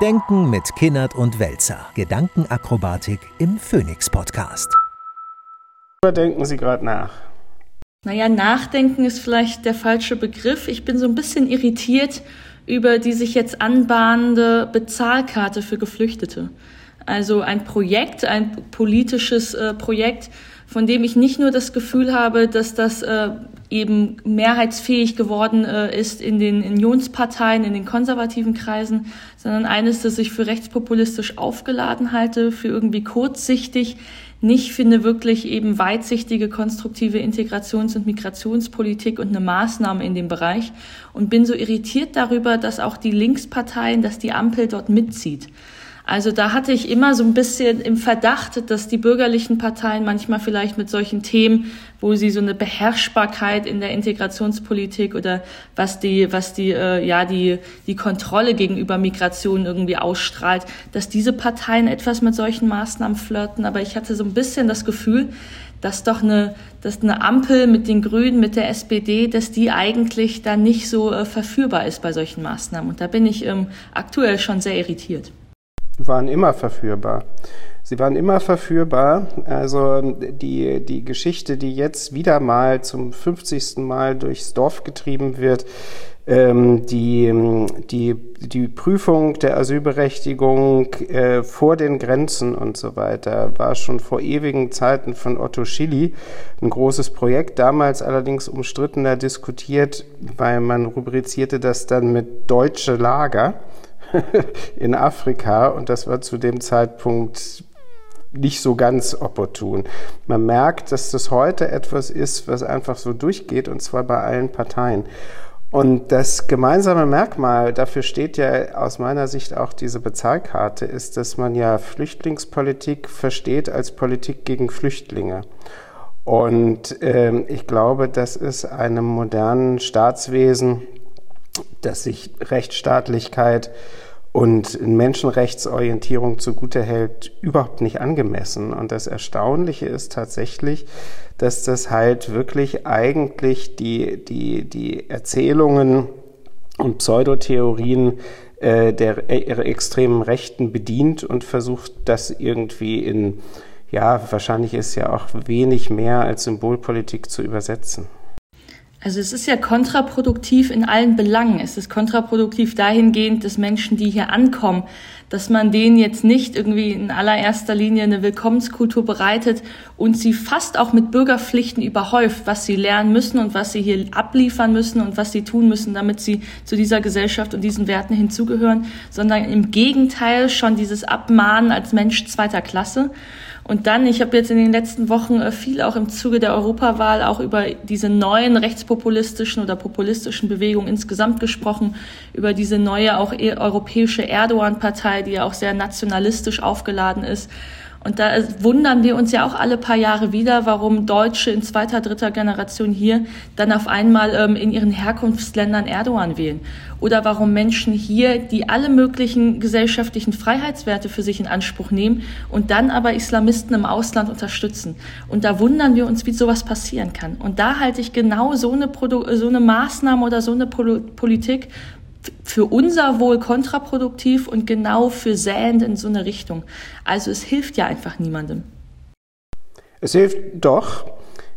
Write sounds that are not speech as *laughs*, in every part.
Denken mit Kinnert und Welzer. Gedankenakrobatik im Phoenix Podcast. Worüber denken Sie gerade nach? Naja, nachdenken ist vielleicht der falsche Begriff. Ich bin so ein bisschen irritiert über die sich jetzt anbahnende Bezahlkarte für Geflüchtete. Also ein Projekt, ein politisches äh, Projekt, von dem ich nicht nur das Gefühl habe, dass das äh, eben mehrheitsfähig geworden äh, ist in den Unionsparteien, in den konservativen Kreisen, sondern eines, das ich für rechtspopulistisch aufgeladen halte, für irgendwie kurzsichtig, nicht finde wirklich eben weitsichtige, konstruktive Integrations- und Migrationspolitik und eine Maßnahme in dem Bereich und bin so irritiert darüber, dass auch die Linksparteien, dass die Ampel dort mitzieht. Also da hatte ich immer so ein bisschen im Verdacht, dass die bürgerlichen Parteien manchmal vielleicht mit solchen Themen, wo sie so eine Beherrschbarkeit in der Integrationspolitik oder was die, was die, äh, ja, die, die Kontrolle gegenüber Migration irgendwie ausstrahlt, dass diese Parteien etwas mit solchen Maßnahmen flirten. Aber ich hatte so ein bisschen das Gefühl, dass doch eine, dass eine Ampel mit den Grünen, mit der SPD, dass die eigentlich da nicht so äh, verführbar ist bei solchen Maßnahmen. Und da bin ich ähm, aktuell schon sehr irritiert waren immer verführbar. Sie waren immer verführbar. Also die, die Geschichte, die jetzt wieder mal zum 50. Mal durchs Dorf getrieben wird, ähm, die, die, die Prüfung der Asylberechtigung äh, vor den Grenzen und so weiter war schon vor ewigen Zeiten von Otto Schilly ein großes Projekt, damals allerdings umstrittener diskutiert, weil man rubrizierte das dann mit deutsche Lager. *laughs* in Afrika und das war zu dem Zeitpunkt nicht so ganz opportun. Man merkt, dass das heute etwas ist, was einfach so durchgeht und zwar bei allen Parteien. Und das gemeinsame Merkmal, dafür steht ja aus meiner Sicht auch diese Bezahlkarte, ist, dass man ja Flüchtlingspolitik versteht als Politik gegen Flüchtlinge. Und äh, ich glaube, das ist einem modernen Staatswesen dass sich Rechtsstaatlichkeit und Menschenrechtsorientierung zugute hält, überhaupt nicht angemessen. Und das Erstaunliche ist tatsächlich, dass das halt wirklich eigentlich die, die, die Erzählungen und Pseudotheorien äh, der extremen Rechten bedient und versucht, das irgendwie in, ja, wahrscheinlich ist ja auch wenig mehr als Symbolpolitik zu übersetzen. Also es ist ja kontraproduktiv in allen Belangen. Es ist kontraproduktiv dahingehend, dass Menschen, die hier ankommen, dass man denen jetzt nicht irgendwie in allererster Linie eine Willkommenskultur bereitet und sie fast auch mit Bürgerpflichten überhäuft, was sie lernen müssen und was sie hier abliefern müssen und was sie tun müssen, damit sie zu dieser Gesellschaft und diesen Werten hinzugehören, sondern im Gegenteil schon dieses Abmahnen als Mensch zweiter Klasse. Und dann, ich habe jetzt in den letzten Wochen äh, viel auch im Zuge der Europawahl auch über diese neuen rechtspopulistischen oder populistischen Bewegungen insgesamt gesprochen, über diese neue auch e-, europäische Erdogan-Partei, die ja auch sehr nationalistisch aufgeladen ist. Und da wundern wir uns ja auch alle paar Jahre wieder, warum Deutsche in zweiter, dritter Generation hier dann auf einmal ähm, in ihren Herkunftsländern Erdogan wählen. Oder warum Menschen hier, die alle möglichen gesellschaftlichen Freiheitswerte für sich in Anspruch nehmen und dann aber Islamisten im Ausland unterstützen. Und da wundern wir uns, wie sowas passieren kann. Und da halte ich genau so eine, Produ so eine Maßnahme oder so eine Politik für unser Wohl kontraproduktiv und genau für säend in so eine Richtung. Also es hilft ja einfach niemandem. Es hilft doch,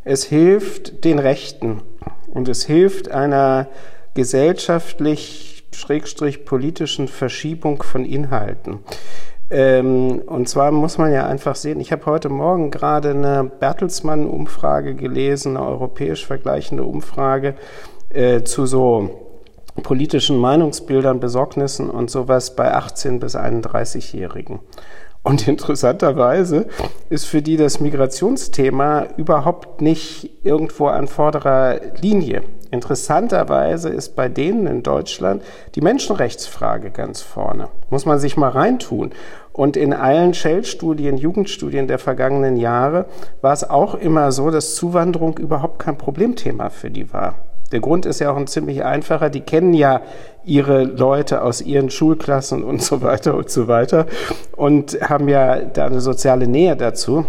es hilft den Rechten und es hilft einer gesellschaftlich schrägstrich politischen Verschiebung von Inhalten. Ähm, und zwar muss man ja einfach sehen, ich habe heute Morgen gerade eine Bertelsmann-Umfrage gelesen, eine europäisch vergleichende Umfrage äh, zu so politischen Meinungsbildern, Besorgnissen und sowas bei 18 bis 31-Jährigen. Und interessanterweise ist für die das Migrationsthema überhaupt nicht irgendwo an vorderer Linie. Interessanterweise ist bei denen in Deutschland die Menschenrechtsfrage ganz vorne. Muss man sich mal reintun. Und in allen Shell-Studien, Jugendstudien der vergangenen Jahre war es auch immer so, dass Zuwanderung überhaupt kein Problemthema für die war. Der Grund ist ja auch ein ziemlich einfacher. Die kennen ja ihre Leute aus ihren Schulklassen und so weiter und so weiter und haben ja da eine soziale Nähe dazu.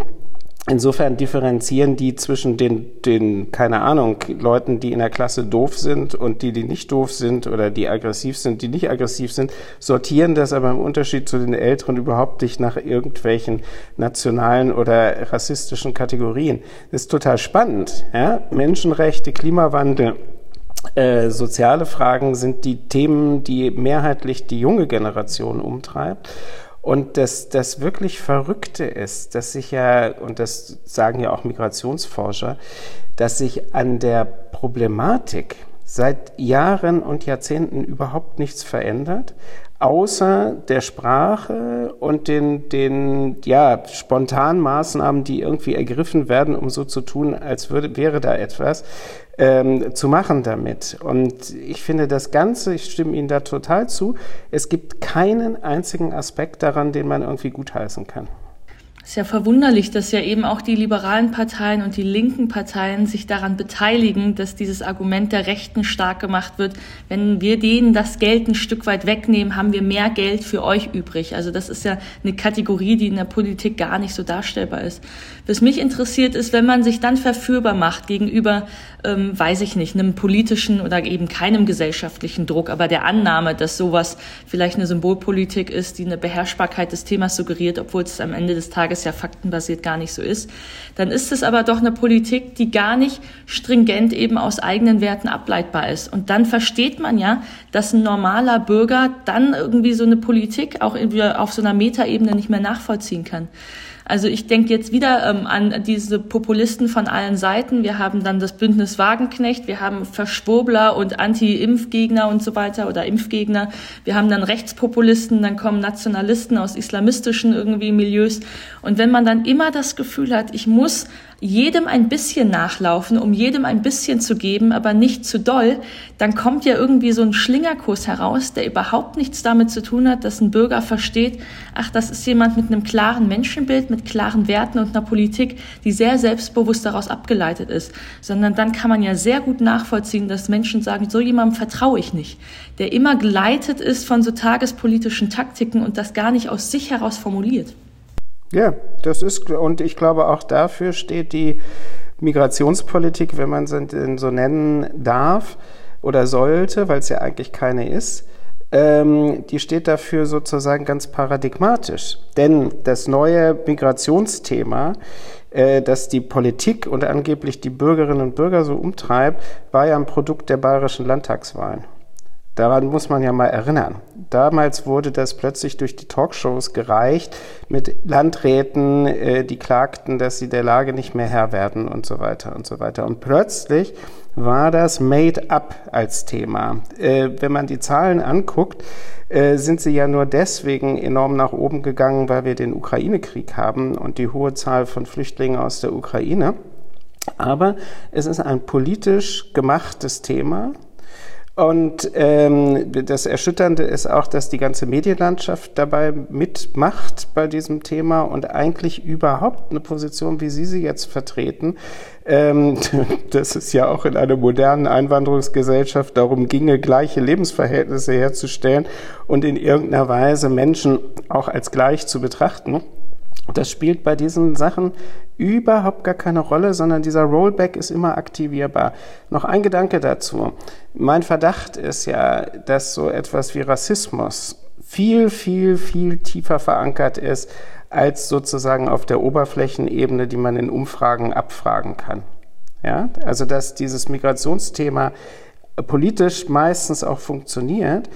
Insofern differenzieren die zwischen den, den, keine Ahnung, Leuten, die in der Klasse doof sind und die, die nicht doof sind oder die aggressiv sind, die nicht aggressiv sind, sortieren das aber im Unterschied zu den Älteren überhaupt nicht nach irgendwelchen nationalen oder rassistischen Kategorien. Das ist total spannend. Ja? Menschenrechte, Klimawandel, äh, soziale Fragen sind die Themen, die mehrheitlich die junge Generation umtreibt. Und das, das wirklich Verrückte ist, dass sich ja, und das sagen ja auch Migrationsforscher, dass sich an der Problematik seit Jahren und Jahrzehnten überhaupt nichts verändert, außer der Sprache und den, den ja, spontanen Maßnahmen, die irgendwie ergriffen werden, um so zu tun, als würde, wäre da etwas ähm, zu machen damit. Und ich finde das Ganze, ich stimme Ihnen da total zu, es gibt keinen einzigen Aspekt daran, den man irgendwie gutheißen kann. Ist ja verwunderlich, dass ja eben auch die liberalen Parteien und die linken Parteien sich daran beteiligen, dass dieses Argument der Rechten stark gemacht wird. Wenn wir denen das Geld ein Stück weit wegnehmen, haben wir mehr Geld für euch übrig. Also das ist ja eine Kategorie, die in der Politik gar nicht so darstellbar ist. Was mich interessiert ist, wenn man sich dann verführbar macht gegenüber, ähm, weiß ich nicht, einem politischen oder eben keinem gesellschaftlichen Druck, aber der Annahme, dass sowas vielleicht eine Symbolpolitik ist, die eine Beherrschbarkeit des Themas suggeriert, obwohl es am Ende des Tages ja faktenbasiert gar nicht so ist, dann ist es aber doch eine Politik, die gar nicht stringent eben aus eigenen Werten ableitbar ist. Und dann versteht man ja, dass ein normaler Bürger dann irgendwie so eine Politik auch auf so einer Metaebene nicht mehr nachvollziehen kann. Also ich denke jetzt wieder ähm, an diese Populisten von allen Seiten. Wir haben dann das Bündnis Wagenknecht, wir haben Verschwurbler und Anti-Impfgegner und so weiter oder Impfgegner. Wir haben dann Rechtspopulisten, dann kommen Nationalisten aus islamistischen irgendwie Milieus. Und wenn man dann immer das Gefühl hat, ich muss jedem ein bisschen nachlaufen, um jedem ein bisschen zu geben, aber nicht zu doll, dann kommt ja irgendwie so ein Schlingerkurs heraus, der überhaupt nichts damit zu tun hat, dass ein Bürger versteht, ach, das ist jemand mit einem klaren Menschenbild, mit klaren Werten und einer Politik, die sehr selbstbewusst daraus abgeleitet ist, sondern dann kann man ja sehr gut nachvollziehen, dass Menschen sagen, so jemandem vertraue ich nicht, der immer geleitet ist von so tagespolitischen Taktiken und das gar nicht aus sich heraus formuliert. Ja, das ist, und ich glaube, auch dafür steht die Migrationspolitik, wenn man sie denn so nennen darf oder sollte, weil es ja eigentlich keine ist, ähm, die steht dafür sozusagen ganz paradigmatisch. Denn das neue Migrationsthema, äh, das die Politik und angeblich die Bürgerinnen und Bürger so umtreibt, war ja ein Produkt der bayerischen Landtagswahlen. Daran muss man ja mal erinnern. Damals wurde das plötzlich durch die Talkshows gereicht mit Landräten, äh, die klagten, dass sie der Lage nicht mehr Herr werden und so weiter und so weiter. Und plötzlich war das made up als Thema. Äh, wenn man die Zahlen anguckt, äh, sind sie ja nur deswegen enorm nach oben gegangen, weil wir den Ukraine-Krieg haben und die hohe Zahl von Flüchtlingen aus der Ukraine. Aber es ist ein politisch gemachtes Thema und ähm, das Erschütternde ist auch, dass die ganze Medienlandschaft dabei mitmacht bei diesem Thema und eigentlich überhaupt eine Position, wie Sie sie jetzt vertreten, ähm, *laughs* dass es ja auch in einer modernen Einwanderungsgesellschaft darum ginge, gleiche Lebensverhältnisse herzustellen und in irgendeiner Weise Menschen auch als gleich zu betrachten. Das spielt bei diesen Sachen überhaupt gar keine Rolle, sondern dieser Rollback ist immer aktivierbar. Noch ein Gedanke dazu. Mein Verdacht ist ja, dass so etwas wie Rassismus viel, viel, viel tiefer verankert ist als sozusagen auf der Oberflächenebene, die man in Umfragen abfragen kann. Ja, also dass dieses Migrationsthema politisch meistens auch funktioniert,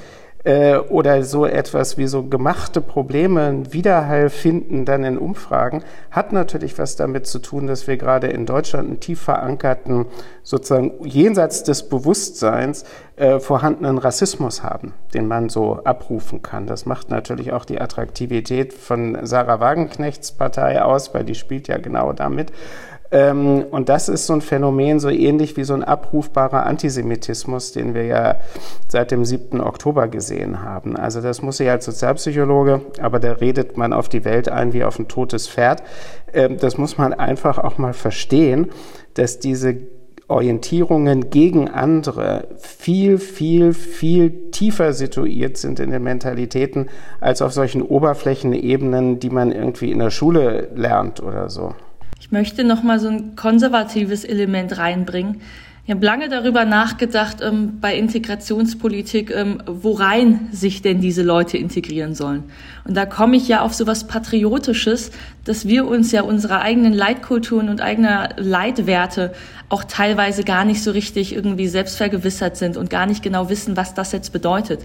äh, oder so etwas wie so gemachte Probleme Widerhall finden dann in Umfragen, hat natürlich was damit zu tun, dass wir gerade in Deutschland einen tief verankerten, sozusagen jenseits des Bewusstseins äh, vorhandenen Rassismus haben, den man so abrufen kann. Das macht natürlich auch die Attraktivität von Sarah Wagenknechts Partei aus, weil die spielt ja genau damit. Ähm, und das ist so ein Phänomen, so ähnlich wie so ein abrufbarer Antisemitismus, den wir ja seit dem 7. Oktober gesehen haben. Also das muss ich als Sozialpsychologe, aber da redet man auf die Welt ein wie auf ein totes Pferd. Ähm, das muss man einfach auch mal verstehen, dass diese Orientierungen gegen andere viel, viel, viel tiefer situiert sind in den Mentalitäten als auf solchen Oberflächenebenen, die man irgendwie in der Schule lernt oder so. Ich möchte noch mal so ein konservatives Element reinbringen. Ich habe lange darüber nachgedacht ähm, bei Integrationspolitik, ähm, worein sich denn diese Leute integrieren sollen. Und da komme ich ja auf so was Patriotisches, dass wir uns ja unserer eigenen Leitkulturen und eigener Leitwerte auch teilweise gar nicht so richtig irgendwie selbstvergewissert sind und gar nicht genau wissen, was das jetzt bedeutet.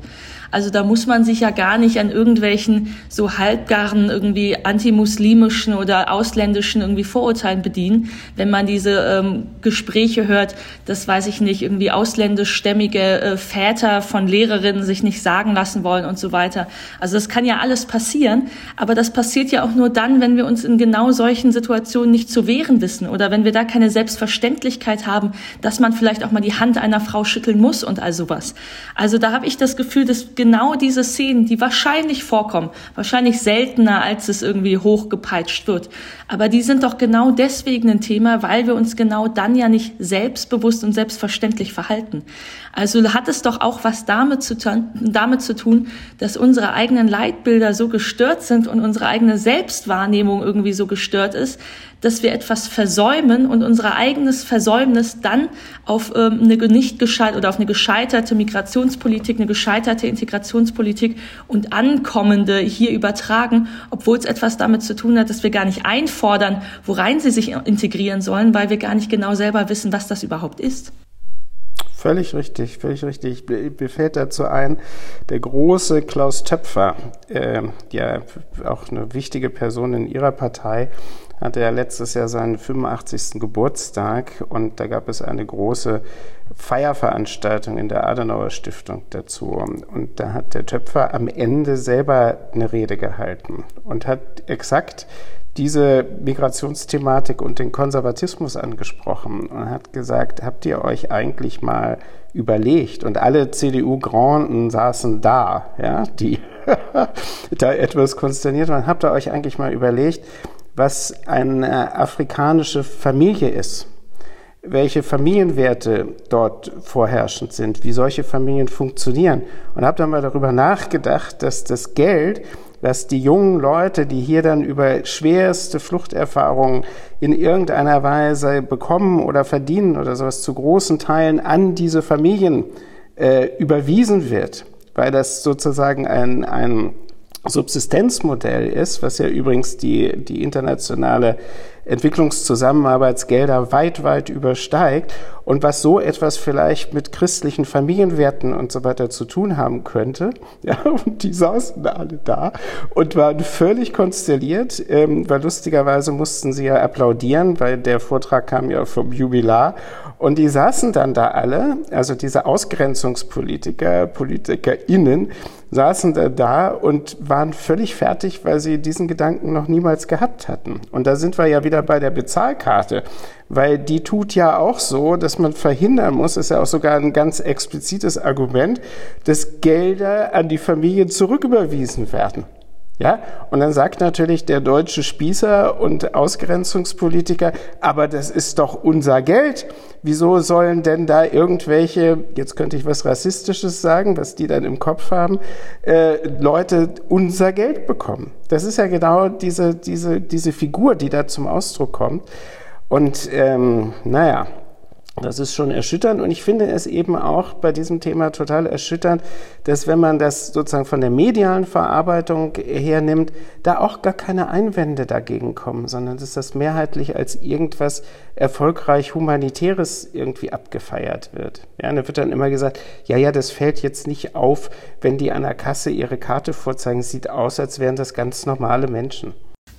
Also da muss man sich ja gar nicht an irgendwelchen so halbgaren irgendwie antimuslimischen oder ausländischen irgendwie Vorurteilen bedienen, wenn man diese ähm, Gespräche hört, das weiß ich nicht, irgendwie ausländischstämmige äh, Väter von Lehrerinnen sich nicht sagen lassen wollen und so weiter. Also das kann ja alles passieren, aber das passiert ja auch nur dann, wenn wir uns in genau solchen Situationen nicht zu wehren wissen oder wenn wir da keine Selbstverständlichkeit haben, dass man vielleicht auch mal die Hand einer Frau schütteln muss und all sowas. Also da habe ich das Gefühl, dass genau diese Szenen, die wahrscheinlich vorkommen, wahrscheinlich seltener, als es irgendwie hochgepeitscht wird, aber die sind doch genau deswegen ein Thema, weil wir uns genau dann ja nicht selbstbewusst und selbstverständlich verhalten. Also hat es doch auch was damit zu, damit zu tun, dass unsere eigenen Leitbilder so gestört sind und unsere eigene Selbstwahrnehmung irgendwie so gestört ist, dass wir etwas versäumen und unser eigenes Versäumnis dann auf ähm, eine nicht gescheit oder auf eine gescheiterte Migrationspolitik, eine gescheiterte Integrationspolitik und Ankommende hier übertragen, obwohl es etwas damit zu tun hat, dass wir gar nicht einfordern, worein sie sich integrieren sollen, weil wir gar nicht genau selber wissen, was das überhaupt ist. Völlig richtig, völlig richtig. Mir fällt dazu ein, der große Klaus Töpfer, äh, ja auch eine wichtige Person in Ihrer Partei, hatte ja letztes Jahr seinen 85. Geburtstag und da gab es eine große Feierveranstaltung in der Adenauer Stiftung dazu. Und da hat der Töpfer am Ende selber eine Rede gehalten und hat exakt diese Migrationsthematik und den Konservatismus angesprochen und hat gesagt, habt ihr euch eigentlich mal überlegt? Und alle CDU-Granden saßen da, ja, die *laughs* da etwas konsterniert waren. Habt ihr euch eigentlich mal überlegt, was eine afrikanische Familie ist? welche Familienwerte dort vorherrschend sind, wie solche Familien funktionieren. Und habe dann mal darüber nachgedacht, dass das Geld, dass die jungen Leute, die hier dann über schwerste Fluchterfahrungen in irgendeiner Weise bekommen oder verdienen oder sowas zu großen Teilen an diese Familien äh, überwiesen wird, weil das sozusagen ein, ein Subsistenzmodell ist, was ja übrigens die, die internationale Entwicklungszusammenarbeitsgelder weit, weit übersteigt und was so etwas vielleicht mit christlichen Familienwerten und so weiter zu tun haben könnte. *laughs* Ja, und die saßen alle da und waren völlig konstelliert, ähm, weil lustigerweise mussten sie ja applaudieren, weil der Vortrag kam ja vom Jubilar und die saßen dann da alle, also diese Ausgrenzungspolitiker, PolitikerInnen, saßen da, da und waren völlig fertig, weil sie diesen Gedanken noch niemals gehabt hatten. Und da sind wir ja wieder bei der Bezahlkarte, weil die tut ja auch so, dass man verhindern muss, ist ja auch sogar ein ganz explizites Argument, dass Gelder an die Familien zurücküberwiesen werden. Ja, und dann sagt natürlich der deutsche Spießer und Ausgrenzungspolitiker, aber das ist doch unser Geld. Wieso sollen denn da irgendwelche, jetzt könnte ich was Rassistisches sagen, was die dann im Kopf haben, äh, Leute unser Geld bekommen? Das ist ja genau diese, diese, diese Figur, die da zum Ausdruck kommt. Und ähm, naja, das ist schon erschütternd und ich finde es eben auch bei diesem Thema total erschütternd, dass wenn man das sozusagen von der medialen Verarbeitung hernimmt, da auch gar keine Einwände dagegen kommen, sondern dass das mehrheitlich als irgendwas erfolgreich Humanitäres irgendwie abgefeiert wird. Ja, da wird dann immer gesagt, ja, ja, das fällt jetzt nicht auf, wenn die an der Kasse ihre Karte vorzeigen, sieht aus, als wären das ganz normale Menschen.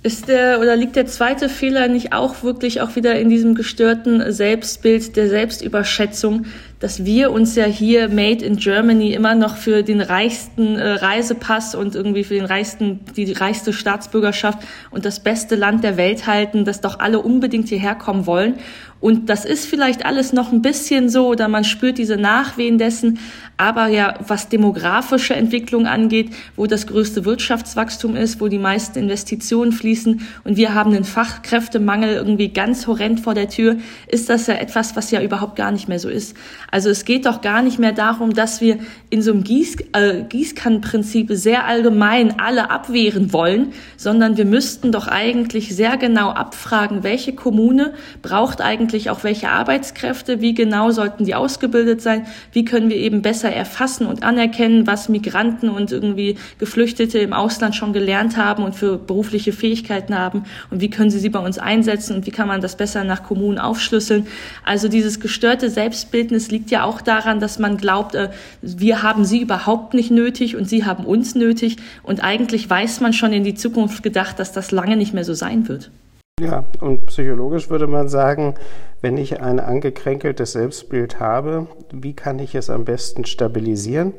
Ist der oder liegt der zweite Fehler nicht auch wirklich auch wieder in diesem gestörten Selbstbild der Selbstüberschätzung, dass wir uns ja hier Made in Germany immer noch für den reichsten äh, Reisepass und irgendwie für den reichsten, die reichste Staatsbürgerschaft und das beste Land der Welt halten, dass doch alle unbedingt hierher kommen wollen. Und das ist vielleicht alles noch ein bisschen so oder man spürt diese Nachwehen dessen. Aber ja, was demografische Entwicklung angeht, wo das größte Wirtschaftswachstum ist, wo die meisten Investitionen fließen und wir haben einen Fachkräftemangel irgendwie ganz horrend vor der Tür, ist das ja etwas, was ja überhaupt gar nicht mehr so ist. Also es geht doch gar nicht mehr darum, dass wir in so einem Gieß, äh, Gießkannenprinzip sehr allgemein alle abwehren wollen, sondern wir müssten doch eigentlich sehr genau abfragen, welche Kommune braucht eigentlich auch welche Arbeitskräfte, wie genau sollten die ausgebildet sein, wie können wir eben besser erfassen und anerkennen, was Migranten und irgendwie Geflüchtete im Ausland schon gelernt haben und für berufliche Fähigkeiten haben und wie können sie sie bei uns einsetzen und wie kann man das besser nach Kommunen aufschlüsseln. Also dieses gestörte Selbstbildnis liegt ja auch daran, dass man glaubt, äh, wir haben sie überhaupt nicht nötig und sie haben uns nötig und eigentlich weiß man schon in die Zukunft gedacht, dass das lange nicht mehr so sein wird. Ja, und psychologisch würde man sagen, wenn ich ein angekränkeltes Selbstbild habe, wie kann ich es am besten stabilisieren?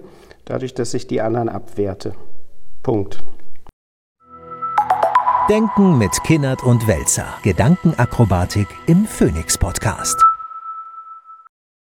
Dadurch, dass ich die anderen abwerte. Punkt. Denken mit Kinnert und Welzer. Gedankenakrobatik im Phoenix Podcast.